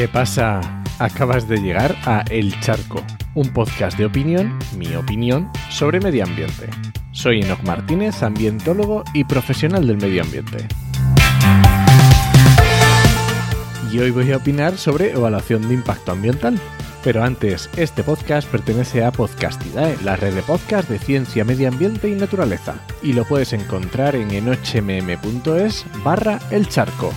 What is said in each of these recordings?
¿Qué pasa? Acabas de llegar a El Charco, un podcast de opinión, mi opinión, sobre medio ambiente. Soy Enoch Martínez, ambientólogo y profesional del medio ambiente. Y hoy voy a opinar sobre evaluación de impacto ambiental. Pero antes, este podcast pertenece a Podcastidae, la red de podcast de ciencia, medio ambiente y naturaleza. Y lo puedes encontrar en enochmm.es barra el charco.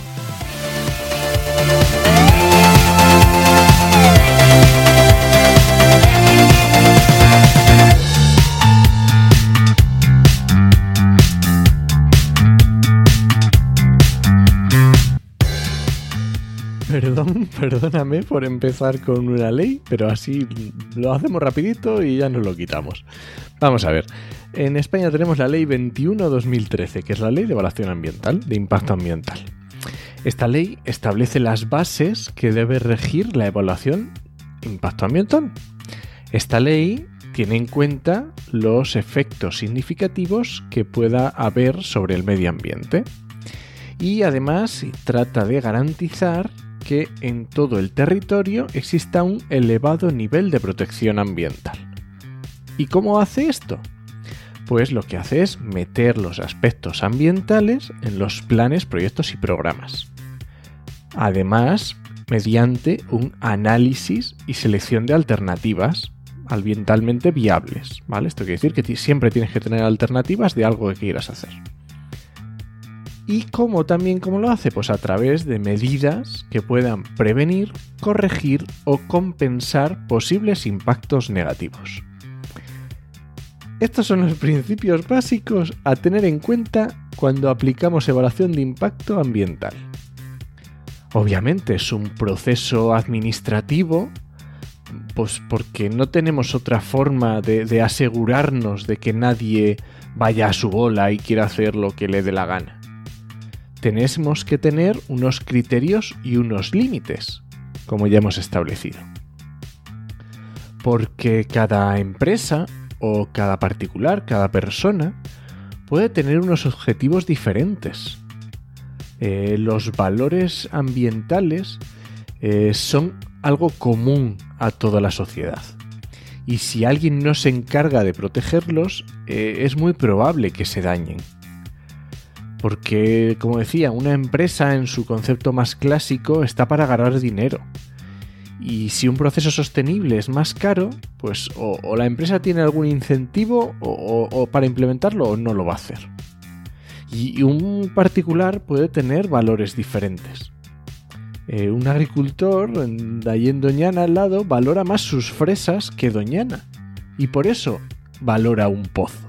Perdóname por empezar con una ley, pero así lo hacemos rapidito y ya nos lo quitamos. Vamos a ver. En España tenemos la ley 21-2013, que es la ley de evaluación ambiental, de impacto ambiental. Esta ley establece las bases que debe regir la evaluación impacto ambiental. Esta ley tiene en cuenta los efectos significativos que pueda haber sobre el medio ambiente. Y además trata de garantizar que en todo el territorio exista un elevado nivel de protección ambiental. ¿Y cómo hace esto? Pues lo que hace es meter los aspectos ambientales en los planes, proyectos y programas. Además, mediante un análisis y selección de alternativas ambientalmente viables. ¿vale? Esto quiere decir que siempre tienes que tener alternativas de algo que quieras hacer. ¿Y cómo también cómo lo hace? Pues a través de medidas que puedan prevenir, corregir o compensar posibles impactos negativos. Estos son los principios básicos a tener en cuenta cuando aplicamos evaluación de impacto ambiental. Obviamente es un proceso administrativo, pues porque no tenemos otra forma de, de asegurarnos de que nadie vaya a su bola y quiera hacer lo que le dé la gana tenemos que tener unos criterios y unos límites, como ya hemos establecido. Porque cada empresa o cada particular, cada persona, puede tener unos objetivos diferentes. Eh, los valores ambientales eh, son algo común a toda la sociedad. Y si alguien no se encarga de protegerlos, eh, es muy probable que se dañen. Porque, como decía, una empresa en su concepto más clásico está para ganar dinero. Y si un proceso sostenible es más caro, pues o, la empresa tiene algún incentivo o, para implementarlo o no lo va a hacer. Y, un particular puede tener valores diferentes. Eh, un agricultor de allí en Doñana al lado valora más sus fresas que Doñana. Y por eso valora un pozo.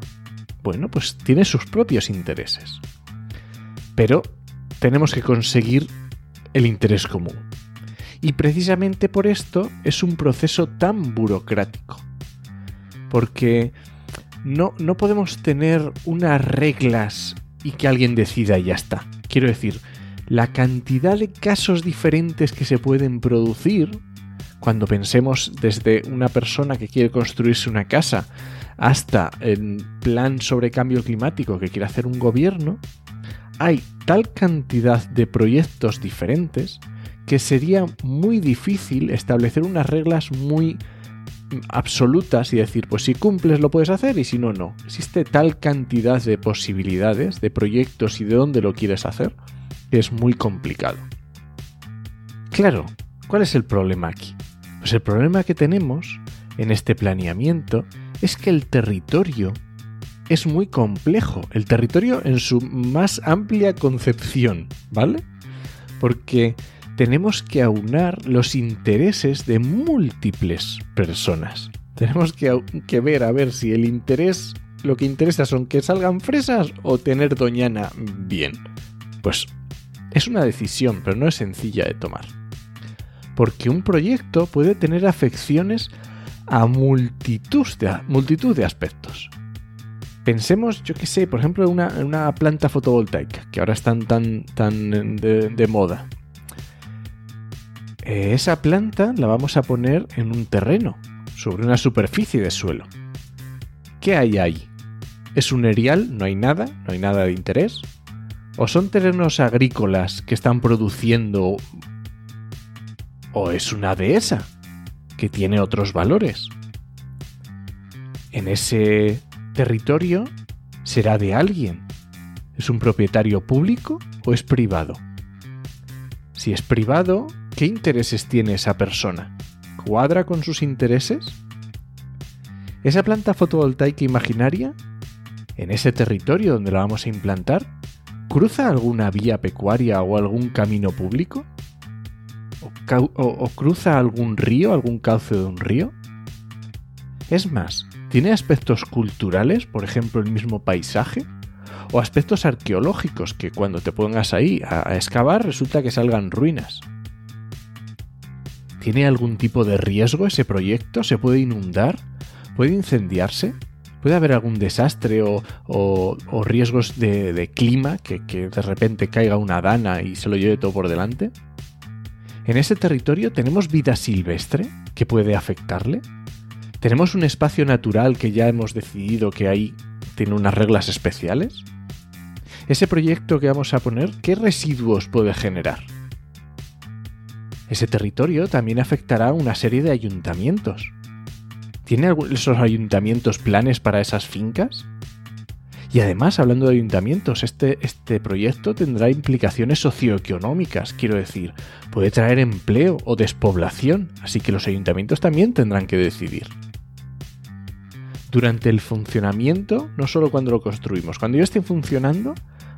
Bueno, pues tiene sus propios intereses pero tenemos que conseguir el interés común. Y precisamente por esto es un proceso tan burocrático. Porque no, no podemos tener unas reglas y que alguien decida y ya está. Quiero decir, la cantidad de casos diferentes que se pueden producir cuando pensemos desde una persona que quiere construirse una casa hasta el plan sobre cambio climático que quiere hacer un gobierno, hay tal cantidad de proyectos diferentes que sería muy difícil establecer unas reglas muy absolutas y decir, pues si cumples lo puedes hacer y si no, no. Existe tal cantidad de posibilidades, de proyectos y de dónde lo quieres hacer, que es muy complicado. Claro, ¿cuál es el problema aquí? Pues el problema que tenemos en este planeamiento es que el territorio es muy complejo, el territorio en su más amplia concepción, ¿vale? Porque tenemos que aunar los intereses de múltiples personas. Tenemos que, ver a ver si el interés, lo que interesa son que salgan fresas o tener Doñana bien. Pues es una decisión, pero no es sencilla de tomar. Porque un proyecto puede tener afecciones a multitud de aspectos. Pensemos, yo qué sé, por ejemplo, en una, planta fotovoltaica, que ahora están tan, tan de, moda. Eh, esa planta la vamos a poner en un terreno, sobre una superficie de suelo. ¿Qué hay ahí? ¿Es un erial? ¿No hay nada? ¿No hay nada de interés? ¿O son terrenos agrícolas que están produciendo o es una dehesa que tiene otros valores. En ese territorio será de alguien. ¿Es un propietario público o es privado? Si es privado, ¿qué intereses tiene esa persona? ¿Cuadra con sus intereses? ¿Esa planta fotovoltaica imaginaria, en ese territorio donde la vamos a implantar, cruza alguna vía pecuaria o algún camino público? ¿O, cruza algún río, algún cauce de un río? Es más, ¿tiene aspectos culturales, por ejemplo el mismo paisaje? ¿O aspectos arqueológicos que cuando te pongas ahí a excavar resulta que salgan ruinas? ¿Tiene algún tipo de riesgo ese proyecto? ¿Se puede inundar? ¿Puede incendiarse? ¿Puede haber algún desastre o, riesgos de, clima, que, que de repente caiga una dana y se lo lleve todo por delante? ¿En ese territorio tenemos vida silvestre que puede afectarle? ¿Tenemos un espacio natural que ya hemos decidido que ahí tiene unas reglas especiales? Ese proyecto que vamos a poner, ¿qué residuos puede generar? Ese territorio también afectará a una serie de ayuntamientos. ¿Tiene esos ayuntamientos planes para esas fincas? Y además, hablando de ayuntamientos, este, este proyecto tendrá implicaciones socioeconómicas, quiero decir, puede traer empleo o despoblación, así que los ayuntamientos también tendrán que decidir. Durante el funcionamiento, no solo cuando lo construimos, cuando ya esté funcionando,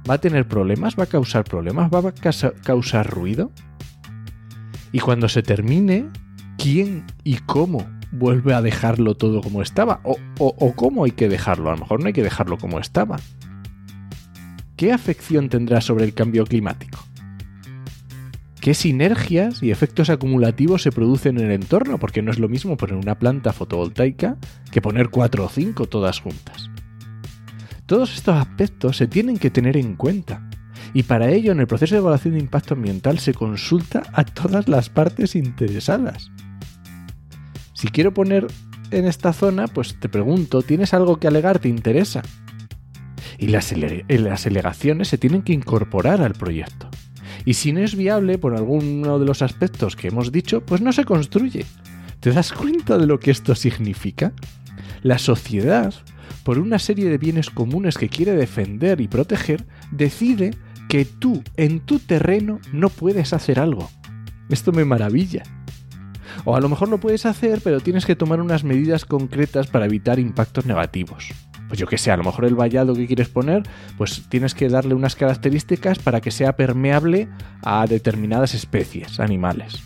va a tener problemas, va a causar problemas, va a causar ruido, y cuando se termine, ¿quién y cómo vuelve a dejarlo todo como estaba? O, cómo hay que dejarlo. A lo mejor no hay que dejarlo como estaba. ¿Qué afección tendrá sobre el cambio climático? ¿Qué sinergias y efectos acumulativos se producen en el entorno? Porque no es lo mismo poner una planta fotovoltaica que poner cuatro o cinco todas juntas. Todos estos aspectos se tienen que tener en cuenta y para ello en el proceso de evaluación de impacto ambiental se consulta a todas las partes interesadas. Si quiero poner en esta zona, pues te pregunto, ¿tienes algo que alegar? ¿Te interesa? Y las, las alegaciones se tienen que incorporar al proyecto. Y si no es viable por alguno de los aspectos que hemos dicho, pues no se construye. ¿Te das cuenta de lo que esto significa? La sociedad, por una serie de bienes comunes que quiere defender y proteger, decide que tú en tu terreno no puedes hacer algo. Esto me maravilla. O a lo mejor lo puedes hacer, pero tienes que tomar unas medidas concretas para evitar impactos negativos. Pues yo que sé, a lo mejor el vallado que quieres poner, pues tienes que darle unas características para que sea permeable a determinadas especies animales.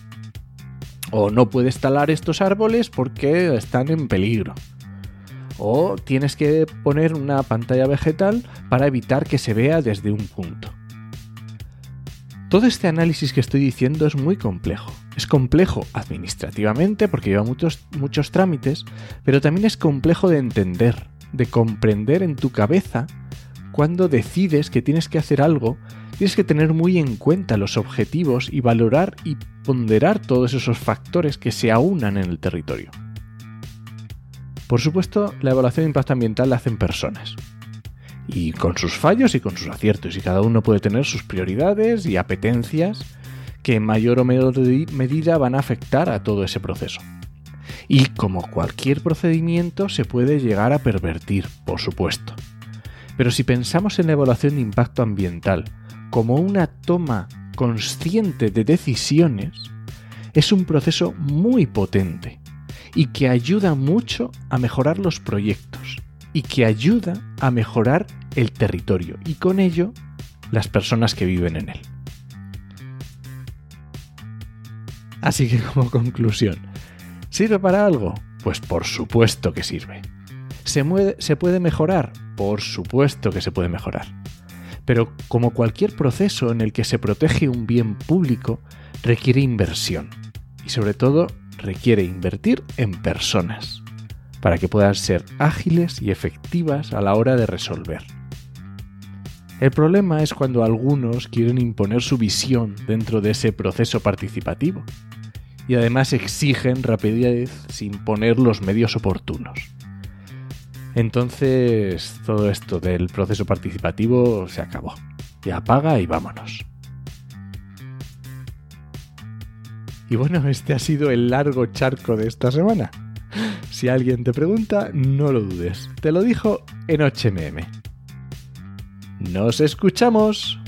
O no puedes talar estos árboles porque están en peligro. O tienes que poner una pantalla vegetal para evitar que se vea desde un punto. Todo este análisis que estoy diciendo es muy complejo. Es complejo administrativamente porque lleva muchos, muchos trámites, pero también es complejo de entender, de comprender en tu cabeza cuando decides que tienes que hacer algo, tienes que tener muy en cuenta los objetivos y valorar y ponderar todos esos factores que se aunan en el territorio. Por supuesto, la evaluación de impacto ambiental la hacen personas, y con sus fallos y con sus aciertos, y cada uno puede tener sus prioridades y apetencias que en mayor o menor medida van a afectar a todo ese proceso. Y como cualquier procedimiento se puede llegar a pervertir, por supuesto. Pero si pensamos en la evaluación de impacto ambiental como una toma consciente de decisiones, es un proceso muy potente y que ayuda mucho a mejorar los proyectos y que ayuda a mejorar el territorio y con ello las personas que viven en él. Así que como conclusión, ¿sirve para algo? Pues por supuesto que sirve. ¿Se, ¿Se puede mejorar? Por supuesto que se puede mejorar. Pero como cualquier proceso en el que se protege un bien público, requiere inversión. Y sobre todo, requiere invertir en personas, para que puedan ser ágiles y efectivas a la hora de resolver. El problema es cuando algunos quieren imponer su visión dentro de ese proceso participativo y además exigen rapidez sin poner los medios oportunos. Entonces todo esto del proceso participativo se acabó. Ya apaga y vámonos. Y bueno, este ha sido el largo charco de esta semana. Si alguien te pregunta, no lo dudes. Te lo dijo en HMM. ¡Nos escuchamos!